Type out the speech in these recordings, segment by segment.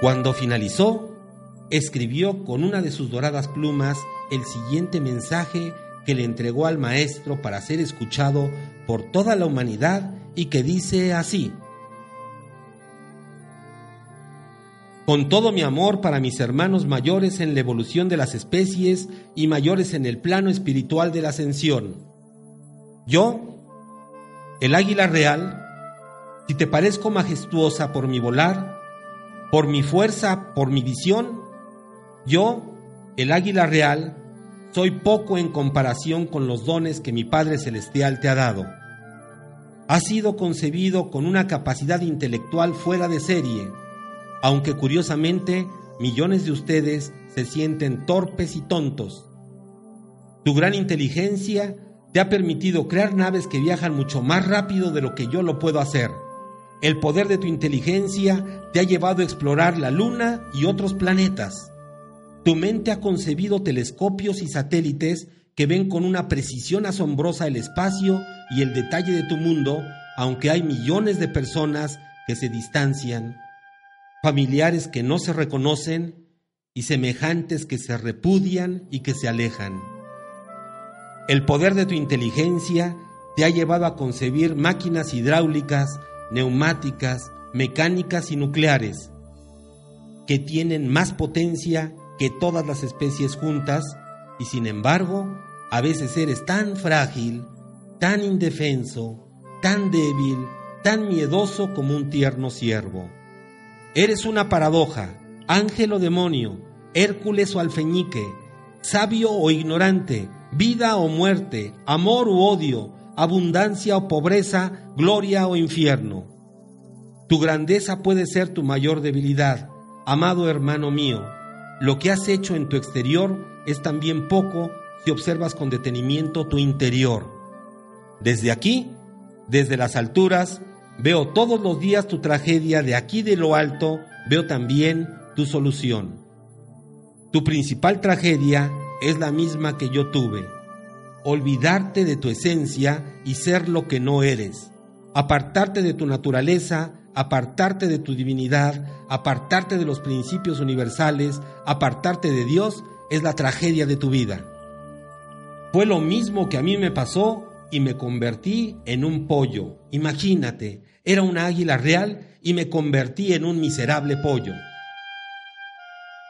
Cuando finalizó, escribió con una de sus doradas plumas el siguiente mensaje que le entregó al Maestro para ser escuchado por toda la humanidad y que dice así. Con todo mi amor para mis hermanos mayores en la evolución de las especies y mayores en el plano espiritual de la ascensión. Yo, el águila real, si te parezco majestuosa por mi volar, por mi fuerza, por mi visión, yo, el águila real, soy poco en comparación con los dones que mi Padre Celestial te ha dado. Has sido concebido con una capacidad intelectual fuera de serie, aunque curiosamente millones de ustedes se sienten torpes y tontos. Tu gran inteligencia te ha permitido crear naves que viajan mucho más rápido de lo que yo lo puedo hacer. El poder de tu inteligencia te ha llevado a explorar la Luna y otros planetas. Tu mente ha concebido telescopios y satélites que ven con una precisión asombrosa el espacio y el detalle de tu mundo, aunque hay millones de personas que se distancian familiares que no se reconocen y semejantes que se repudian y que se alejan. El poder de tu inteligencia te ha llevado a concebir máquinas hidráulicas, neumáticas, mecánicas y nucleares, que tienen más potencia que todas las especies juntas y sin embargo a veces eres tan frágil, tan indefenso, tan débil, tan miedoso como un tierno ciervo. Eres una paradoja, ángel o demonio, Hércules o alfeñique, sabio o ignorante, vida o muerte, amor u odio, abundancia o pobreza, gloria o infierno. Tu grandeza puede ser tu mayor debilidad, amado hermano mío. Lo que has hecho en tu exterior es también poco si observas con detenimiento tu interior. Desde aquí, desde las alturas, Veo todos los días tu tragedia, de aquí de lo alto veo también tu solución. Tu principal tragedia es la misma que yo tuve. Olvidarte de tu esencia y ser lo que no eres. Apartarte de tu naturaleza, apartarte de tu divinidad, apartarte de los principios universales, apartarte de Dios es la tragedia de tu vida. Fue lo mismo que a mí me pasó y me convertí en un pollo. Imagínate, era una águila real y me convertí en un miserable pollo.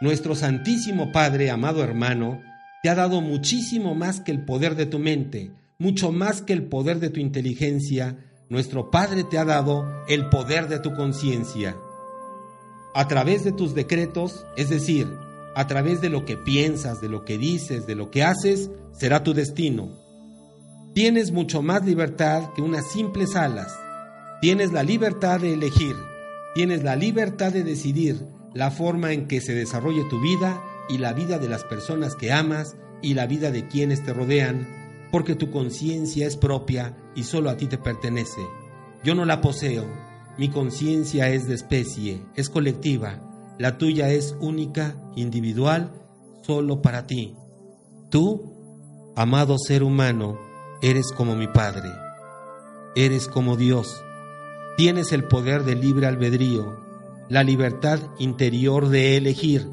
Nuestro Santísimo Padre, amado hermano, te ha dado muchísimo más que el poder de tu mente, mucho más que el poder de tu inteligencia. Nuestro Padre te ha dado el poder de tu conciencia. A través de tus decretos, es decir, a través de lo que piensas, de lo que dices, de lo que haces, será tu destino. Tienes mucho más libertad que unas simples alas. Tienes la libertad de elegir, tienes la libertad de decidir la forma en que se desarrolle tu vida y la vida de las personas que amas y la vida de quienes te rodean, porque tu conciencia es propia y solo a ti te pertenece. Yo no la poseo, mi conciencia es de especie, es colectiva, la tuya es única, individual, solo para ti. Tú, amado ser humano, Eres como mi Padre, eres como Dios, tienes el poder del libre albedrío, la libertad interior de elegir.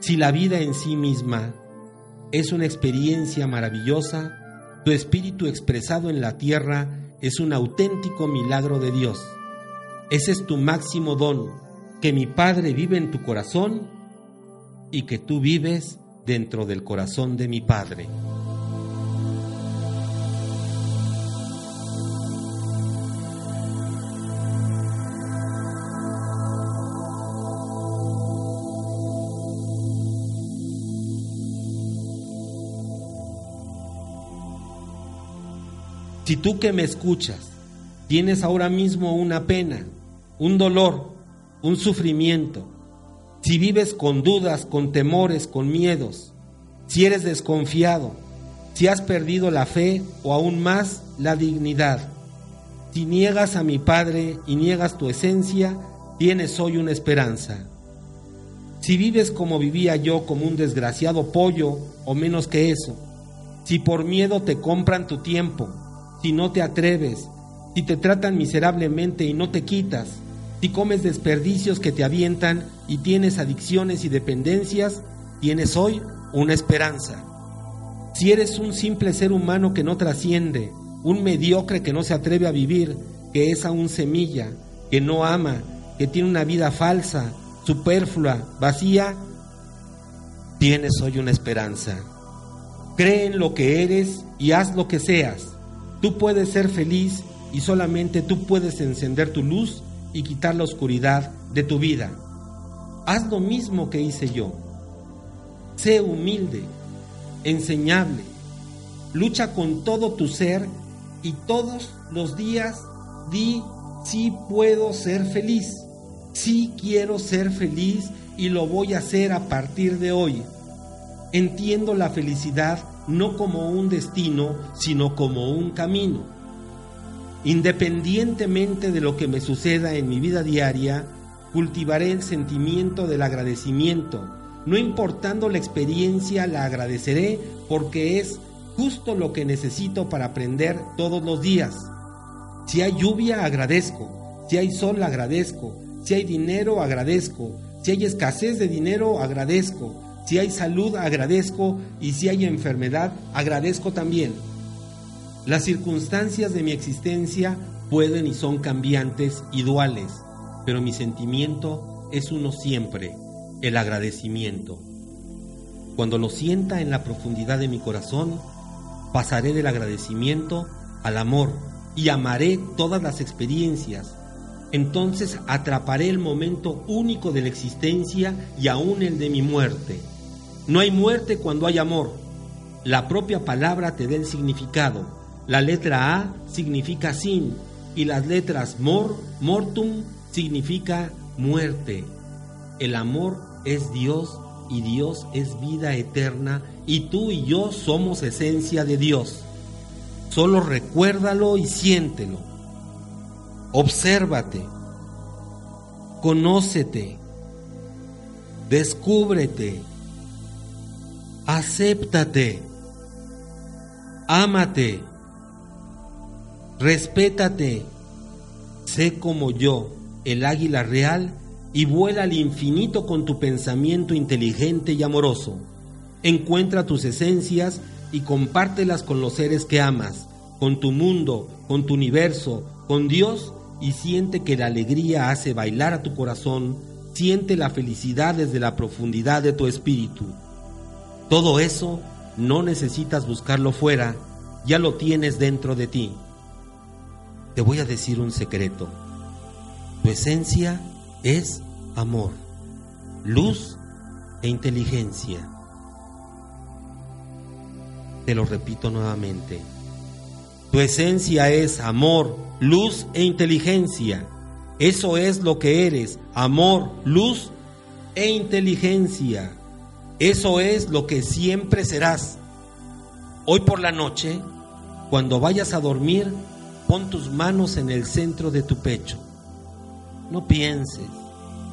Si la vida en sí misma es una experiencia maravillosa, tu espíritu expresado en la tierra es un auténtico milagro de Dios. Ese es tu máximo don, que mi Padre vive en tu corazón y que tú vives dentro del corazón de mi Padre. Si tú que me escuchas tienes ahora mismo una pena, un dolor, un sufrimiento, si vives con dudas, con temores, con miedos, si eres desconfiado, si has perdido la fe o aún más la dignidad, si niegas a mi Padre y niegas tu esencia, tienes hoy una esperanza. Si vives como vivía yo, como un desgraciado pollo o menos que eso, si por miedo te compran tu tiempo, si no te atreves, si te tratan miserablemente y no te quitas, Si comes desperdicios que te avientan y tienes adicciones y dependencias, tienes hoy una esperanza. Si eres un simple ser humano que no trasciende, un mediocre que no se atreve a vivir, que es aún semilla, que no ama, que tiene una vida falsa, superflua, vacía, tienes hoy una esperanza. Cree en lo que eres y haz lo que seas. Tú puedes ser feliz y solamente tú puedes encender tu luz y quitar la oscuridad de tu vida. Haz lo mismo que hice yo. Sé humilde, enseñable. Lucha con todo tu ser y todos los días di, sí puedo ser feliz. Sí quiero ser feliz y lo voy a hacer a partir de hoy. Entiendo la felicidad no como un destino, sino como un camino. Independientemente de lo que me suceda en mi vida diaria, cultivaré el sentimiento del agradecimiento. No importando la experiencia, la agradeceré porque es justo lo que necesito para aprender todos los días. Si hay lluvia, agradezco. Si hay sol, agradezco. Si hay dinero, agradezco. Si hay escasez de dinero, agradezco. Si hay salud, agradezco. Y si hay enfermedad, agradezco también. Las circunstancias de mi existencia pueden y son cambiantes y duales, pero mi sentimiento es uno siempre, el agradecimiento. Cuando lo sienta en la profundidad de mi corazón, pasaré del agradecimiento al amor y amaré todas las experiencias. Entonces atraparé el momento único de la existencia y aún el de mi muerte. No hay muerte cuando hay amor. La propia palabra te da el significado. La letra A significa sin y las letras mor, mortum significa muerte. El amor es Dios y Dios es vida eterna y tú y yo somos esencia de Dios. Solo recuérdalo y siéntelo. Obsérvate. Conócete. Descúbrete. Acéptate. Ámate. Respétate. Sé como yo, el águila real, y vuela al infinito con tu pensamiento inteligente y amoroso. Encuentra tus esencias y compártelas con los seres que amas, con tu mundo, con tu universo, con Dios, y siente que la alegría hace bailar a tu corazón, siente la felicidad desde la profundidad de tu espíritu. Todo eso no necesitas buscarlo fuera, ya lo tienes dentro de ti. Te voy a decir un secreto. Tu esencia es amor, luz e inteligencia. Te lo repito nuevamente. Tu esencia es amor, luz e inteligencia. Eso es lo que eres, amor, luz e inteligencia. Eso es lo que siempre serás. Hoy por la noche, cuando vayas a dormir, pon tus manos en el centro de tu pecho. No pienses,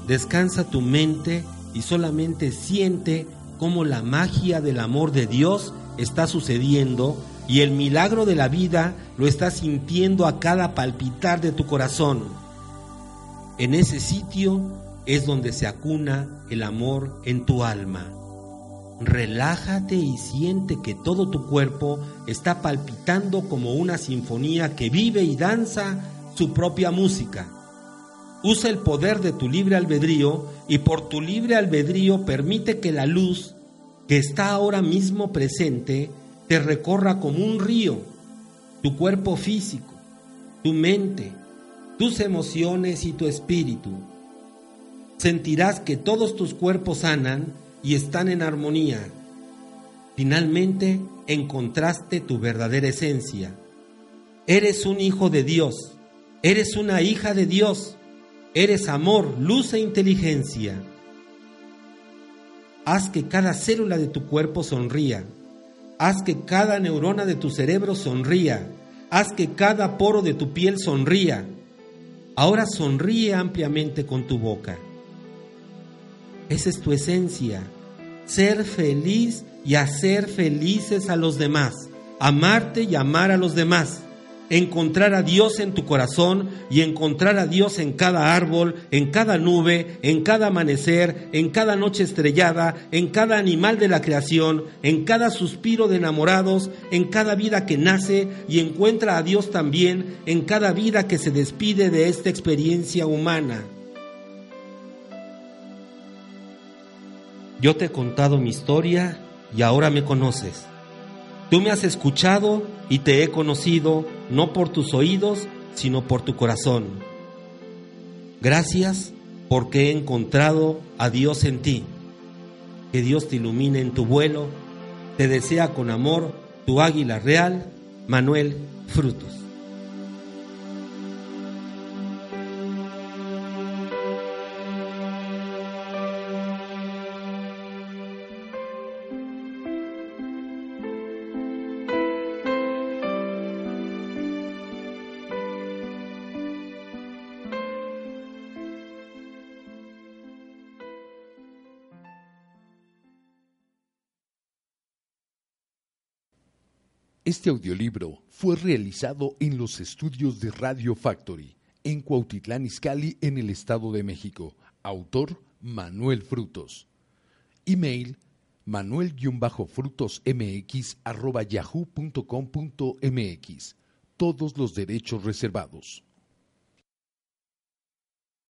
descansa tu mente y solamente siente cómo la magia del amor de Dios está sucediendo y el milagro de la vida lo estás sintiendo a cada palpitar de tu corazón. En ese sitio es donde se acuna el amor en tu alma. Relájate y siente que todo tu cuerpo está palpitando como una sinfonía que vive y danza su propia música. Usa el poder de tu libre albedrío y por tu libre albedrío permite que la luz que está ahora mismo presente te recorra como un río, tu cuerpo físico, tu mente, tus emociones y tu espíritu. Sentirás que todos tus cuerpos sanan y están en armonía. Finalmente encontraste tu verdadera esencia. Eres un hijo de Dios, eres una hija de Dios, eres amor, luz e inteligencia. Haz que cada célula de tu cuerpo sonría. Haz que cada neurona de tu cerebro sonría. Haz que cada poro de tu piel sonría. Ahora sonríe ampliamente con tu boca. Esa es tu esencia. Ser feliz y hacer felices a los demás. Amarte y amar a los demás. encontrar a Dios en tu corazón y encontrar a Dios en cada árbol, en cada nube, en cada amanecer, en cada noche estrellada, en cada animal de la creación, en cada suspiro de enamorados, en cada vida que nace y encuentra a Dios también en cada vida que se despide de esta experiencia humana. Yo te he contado mi historia y ahora me conoces. Tú me has escuchado y te he conocido no por tus oídos, sino por tu corazón. Gracias porque he encontrado a Dios en ti. Que Dios te ilumine en tu vuelo. Te desea con amor tu águila real, Manuel Frutos. Este audiolibro fue realizado en los estudios de Radio Factory, en Cuautitlán Izcalli, en el Estado de México. Autor Manuel Frutos. Email manuel-frutosmx.yahoo.com.mx. Todos los derechos reservados.